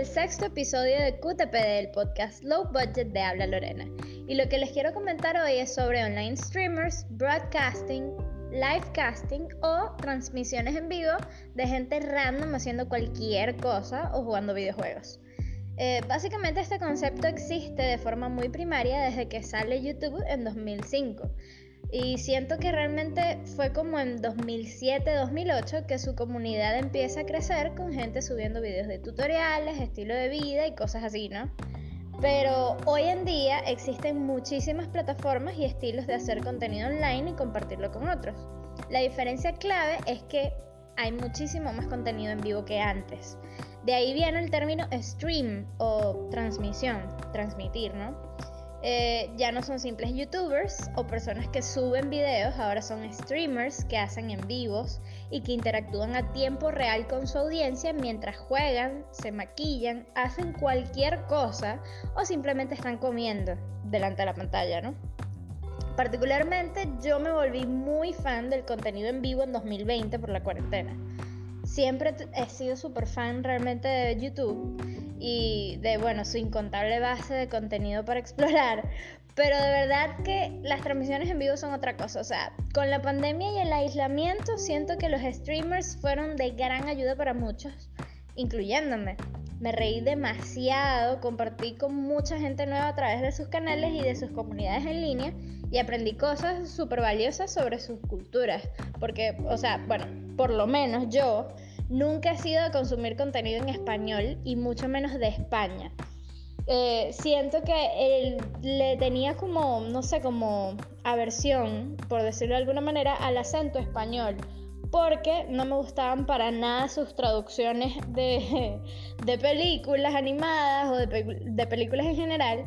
el sexto episodio de QTP del podcast Low Budget de Habla Lorena. Y lo que les quiero comentar hoy es sobre online streamers, broadcasting, livecasting o transmisiones en vivo de gente random haciendo cualquier cosa o jugando videojuegos. Eh, básicamente este concepto existe de forma muy primaria desde que sale YouTube en 2005. Y siento que realmente fue como en 2007-2008 que su comunidad empieza a crecer con gente subiendo videos de tutoriales, estilo de vida y cosas así, ¿no? Pero hoy en día existen muchísimas plataformas y estilos de hacer contenido online y compartirlo con otros. La diferencia clave es que hay muchísimo más contenido en vivo que antes. De ahí viene el término stream o transmisión, transmitir, ¿no? Eh, ya no son simples youtubers o personas que suben videos, ahora son streamers que hacen en vivos y que interactúan a tiempo real con su audiencia mientras juegan, se maquillan, hacen cualquier cosa o simplemente están comiendo delante de la pantalla, ¿no? Particularmente yo me volví muy fan del contenido en vivo en 2020 por la cuarentena. Siempre he sido súper fan realmente de YouTube y de, bueno, su incontable base de contenido para explorar. Pero de verdad que las transmisiones en vivo son otra cosa. O sea, con la pandemia y el aislamiento siento que los streamers fueron de gran ayuda para muchos, incluyéndome. Me reí demasiado, compartí con mucha gente nueva a través de sus canales y de sus comunidades en línea y aprendí cosas súper valiosas sobre sus culturas. Porque, o sea, bueno, por lo menos yo nunca he sido de consumir contenido en español y mucho menos de España. Eh, siento que le tenía como, no sé, como aversión, por decirlo de alguna manera, al acento español porque no me gustaban para nada sus traducciones de, películas animadas o de, películas en general.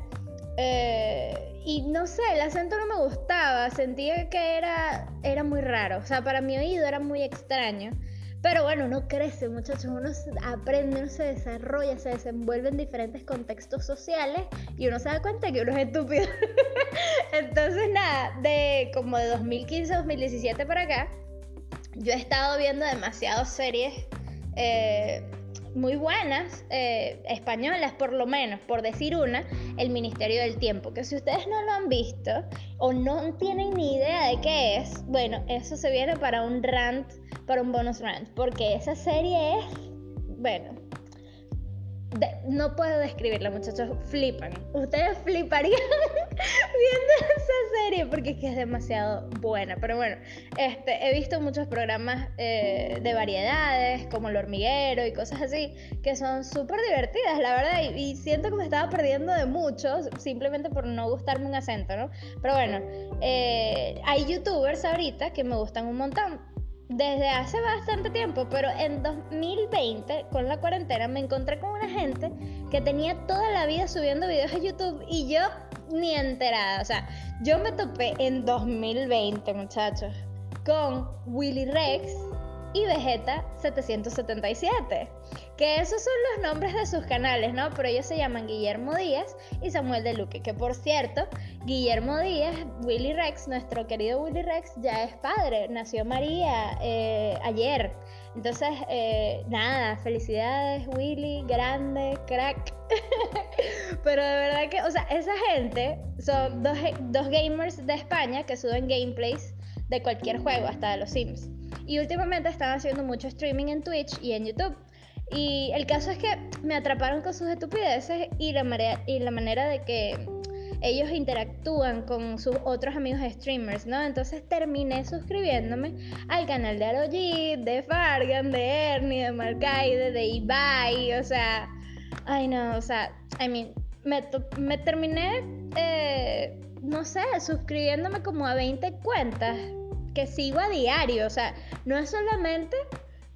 Eh, y no sé, el acento no me gustaba, sentía que era, era muy raro, o sea, para mi oído era muy extraño. Pero bueno, uno crece, muchachos, uno aprende, uno se desarrolla, se desenvuelve en diferentes contextos sociales y uno se da cuenta que uno es estúpido. Entonces, nada, de como de 2015 a 2017 para acá, yo he estado viendo demasiadas series eh, muy buenas, eh, españolas por lo menos, por decir una, El Ministerio del Tiempo, que si ustedes no lo han visto o no tienen ni idea de qué es, bueno, eso se viene para un rant, para un bonus rant, porque esa serie es, bueno, no puedo describirla, muchachos, flipan. Ustedes fliparían viendo esa serie porque es que es demasiado buena. Pero bueno, este, he visto muchos programas eh, de variedades, como El Hormiguero y cosas así, que son súper divertidas, la verdad. Y, siento que me estaba perdiendo de muchos simplemente por no gustarme un acento, ¿no? Pero bueno, eh, hay youtubers ahorita que me gustan un montón desde hace bastante tiempo, pero en 2020, con la cuarentena, me encontré con una gente que tenía toda la vida subiendo videos a YouTube y yo ni enterada. O sea, yo me topé en 2020, muchachos, con Willy Rex y Vegeta 777. Que esos son los nombres de sus canales, ¿no? Pero ellos se llaman Guillermo Díaz y Samuel de Luque. Que por cierto, Guillermo Díaz, Willy Rex, nuestro querido Willy Rex, ya es padre. Nació María eh, ayer. Entonces, eh, nada, felicidades, Willy, grande, crack. Pero de verdad que, o sea, esa gente son dos, dos gamers de España que suben gameplays de cualquier juego, hasta de los Sims. Y últimamente están haciendo mucho streaming en Twitch y en YouTube. Y el caso es que me atraparon con sus estupideces y la, manera, y la manera de que ellos interactúan con sus otros amigos streamers, ¿no? Entonces terminé suscribiéndome al canal de Arojit, de Fargan, de Ernie, de Marcaide, de Ibai, o sea, ay no, o sea, I mean, me, me terminé, eh, no sé, suscribiéndome como a 20 cuentas que sigo a diario, o sea, no es solamente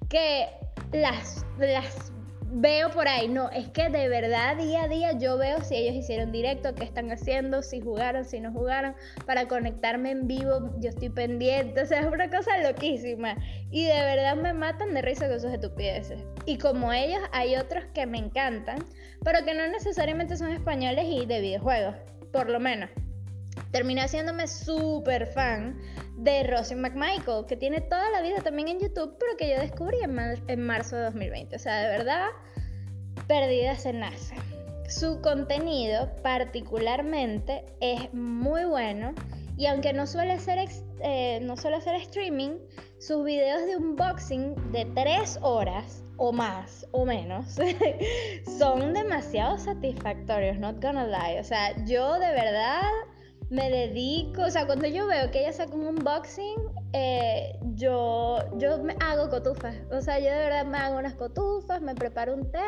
que las, las veo por ahí, no, es que de verdad día a día yo veo si ellos hicieron directo, qué están haciendo, si jugaron, si no jugaron, para conectarme en vivo, yo estoy pendiente, o sea, es una cosa loquísima. Y de verdad me matan de risa con sus estupideces. Y como ellos, hay otros que me encantan, pero que no necesariamente son españoles y de videojuegos, por lo menos terminé haciéndome súper fan de Rosie McMichael, que tiene toda la vida también en YouTube, pero que yo descubrí en, marzo de 2020. O sea, de verdad, Perdidas en NASA. Su contenido particularmente es muy bueno y aunque no suele ser, eh, no suele ser streaming, sus videos de unboxing de 3 horas o más o menos son demasiado satisfactorios, not gonna lie. O sea, yo de verdad me dedico, o sea, cuando yo veo que ella saca un unboxing, eh, yo, yo me hago cotufas. O sea, yo de verdad me hago unas cotufas, me preparo un té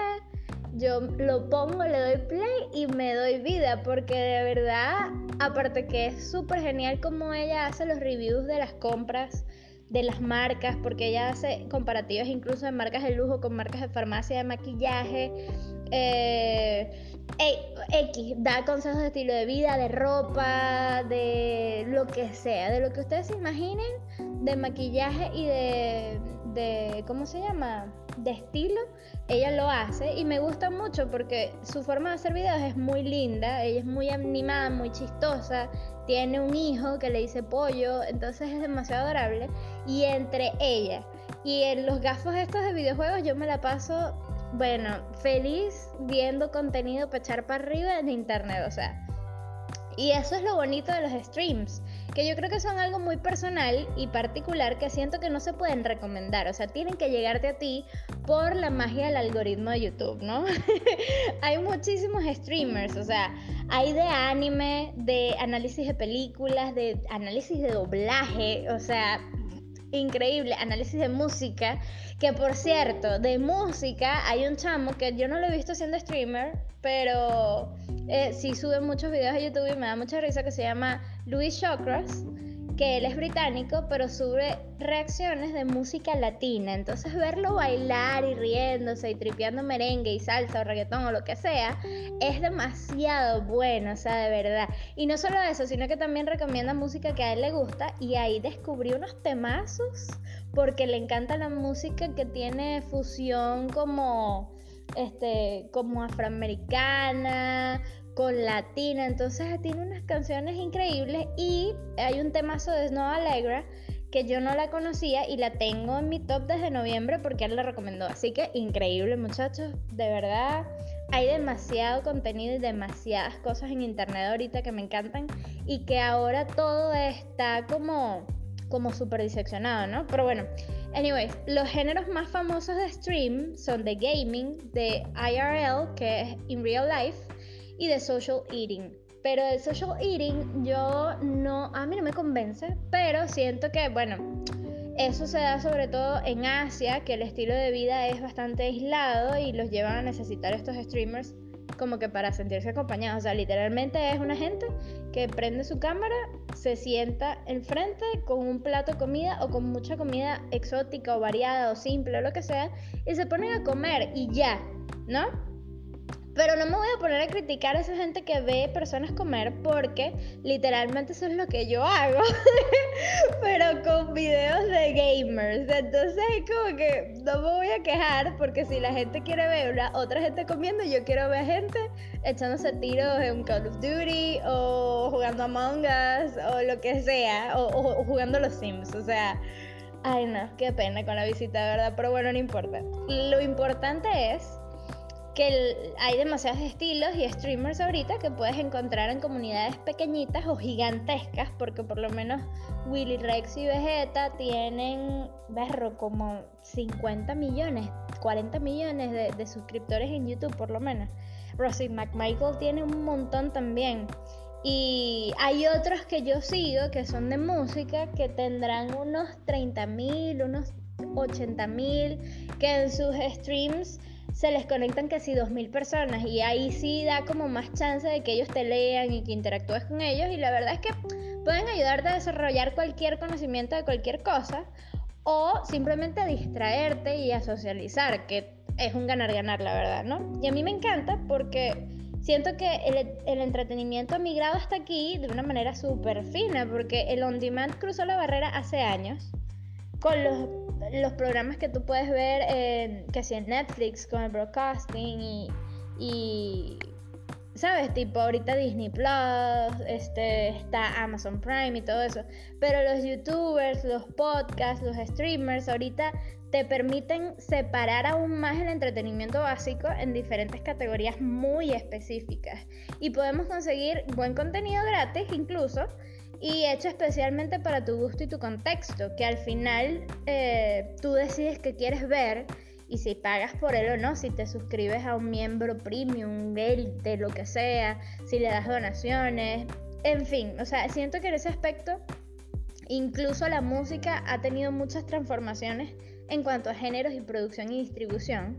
yo lo pongo, le doy play y me doy vida, porque de verdad, aparte que es súper genial como ella hace los reviews de las compras de las marcas, porque ella hace comparativas incluso de marcas de lujo con marcas de farmacia de maquillaje. Eh, X, da consejos de estilo de vida, de ropa, de lo que sea, de lo que ustedes se imaginen, de maquillaje y de, de ¿cómo se llama? De estilo ella lo hace y me gusta mucho porque su forma de hacer videos es muy linda, ella es muy animada, muy chistosa, tiene un hijo que le dice pollo, entonces es demasiado adorable. Y entre ella y en los gafos estos de videojuegos yo me la paso, bueno, feliz viendo contenido para echar para arriba en internet, o sea. Y eso es lo bonito de los streams, que yo creo que son algo muy personal y particular que siento que no se pueden recomendar, o sea, tienen que llegarte a ti por la magia del algoritmo de YouTube, ¿no? hay muchísimos streamers, o sea, hay de anime, de análisis de películas, de análisis de doblaje, o sea, increíble, análisis de música, que por cierto, de música hay un chamo que yo no lo he visto siendo streamer, pero eh, sí sube muchos videos a YouTube y me da mucha risa que se llama Louis Chakras, que él es británico, pero sube reacciones de música latina. Entonces verlo bailar y riéndose y tripeando merengue y salsa o reggaetón o lo que sea, es demasiado bueno, o sea, de verdad. Y no solo eso, sino que también recomienda música que a él le gusta y ahí descubrí unos temazos porque le encanta la música que tiene fusión como este como afroamericana con latina, entonces tiene unas canciones increíbles y hay un temazo de Snow Alegra que yo no la conocía y la tengo en mi top desde noviembre porque él la recomendó. Así que increíble muchachos, de verdad hay demasiado contenido y demasiadas cosas en internet ahorita que me encantan y que ahora todo está como como súper diseccionado, ¿no? Pero bueno, anyways, los géneros más famosos de stream son de gaming, de IRL, que es in real life, y de social eating. Pero el social eating yo no, a mí no me convence, pero siento que, bueno, eso se da sobre todo en Asia, que el estilo de vida es bastante aislado y los llevan a necesitar estos streamers como que para sentirse acompañados. O sea, literalmente es una gente que prende su cámara, se sienta enfrente con un plato de comida o con mucha comida exótica o variada o simple o lo que sea y se ponen a comer y ya, ¿no? Pero no me voy a poner a criticar a esa gente que ve personas comer porque literalmente eso es lo que yo hago. Pero con videos de gamers. Entonces es como que no me voy a quejar porque si la gente quiere ver otra gente comiendo, yo quiero ver gente echándose tiros en Call of Duty o jugando Among Us o lo que sea. O, o jugando los Sims. O sea... Ay no, qué pena con la visita, ¿verdad? Pero bueno, no importa. Lo importante es que hay demasiados estilos y streamers ahorita que puedes encontrar en comunidades pequeñitas o gigantescas, porque por lo menos Willy Rex y Vegeta tienen, berro, como 50 millones, 40 millones de, suscriptores en YouTube por lo menos. Rosie McMichael tiene un montón también. Y hay otros que yo sigo que son de música que tendrán unos 30 mil, unos 80 mil, que en sus streams se les conectan casi 2.000 personas y ahí sí da como más chance de que ellos te lean y que interactúes con ellos y la verdad es que pueden ayudarte a desarrollar cualquier conocimiento de cualquier cosa o simplemente a distraerte y a socializar, que es un ganar-ganar, la verdad, ¿no? Y a mí me encanta porque siento que el, el entretenimiento ha migrado hasta aquí de una manera súper fina, porque el on-demand cruzó la barrera hace años con los los programas que tú puedes ver en, que si en Netflix con el broadcasting y, ¿sabes? Tipo ahorita Disney Plus, este, está Amazon Prime y todo eso. Pero los youtubers, los podcasts, los streamers ahorita te permiten separar aún más el entretenimiento básico en diferentes categorías muy específicas. Y podemos conseguir buen contenido gratis incluso y hecho especialmente para tu gusto y tu contexto, que al final eh, tú decides qué quieres ver y si pagas por él o no, si te suscribes a un miembro premium, de lo que sea, si le das donaciones, en fin, o sea, siento que en ese aspecto incluso la música ha tenido muchas transformaciones en cuanto a géneros y producción y distribución,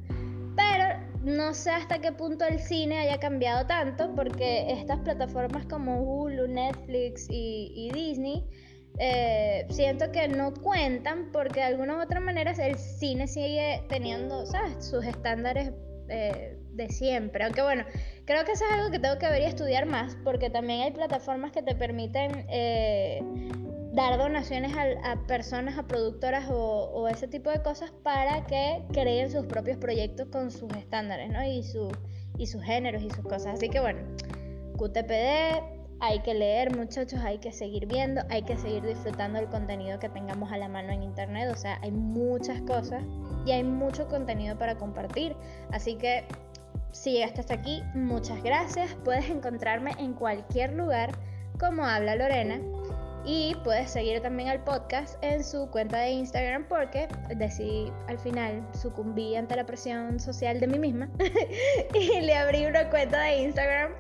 no sé hasta qué punto el cine haya cambiado tanto porque estas plataformas como Hulu, Netflix y Disney eh, siento que no cuentan porque de alguna u otra manera el cine sigue teniendo, ¿sabes? Sus estándares eh, de siempre. Aunque bueno, creo que eso es algo que tengo que ver y estudiar más porque también hay plataformas que te permiten eh, dar donaciones a, personas, a productoras o, ese tipo de cosas para que creen sus propios proyectos con sus estándares, ¿no? Y, su, y sus géneros y sus cosas. Así que bueno, QTPD hay que leer muchachos, hay que seguir viendo, hay que seguir disfrutando del contenido que tengamos a la mano en internet, o sea, hay muchas cosas y hay mucho contenido para compartir, así que si llegaste hasta aquí, muchas gracias, puedes encontrarme en cualquier lugar como habla Lorena y puedes seguir también al podcast en su cuenta de Instagram porque decidí al final sucumbí ante la presión social de mí misma y le abrí una cuenta de Instagram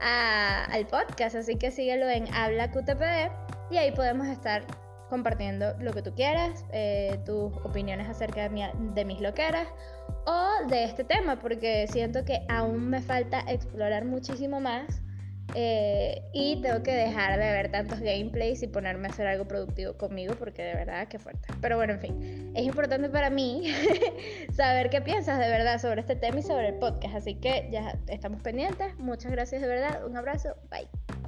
al podcast. Así que síguelo en Habla QTPD y ahí podemos estar compartiendo lo que tú quieras, eh, tus opiniones acerca de, de mis loqueras o de este tema, porque siento que aún me falta explorar muchísimo más eh, y tengo que dejar de ver tantos gameplays y ponerme a hacer algo productivo conmigo porque de verdad que fuerte. Pero bueno, en fin, es importante para mí saber qué piensas de verdad sobre este tema y sobre el podcast. Así que ya estamos pendientes. Muchas gracias de verdad. Un abrazo. Bye.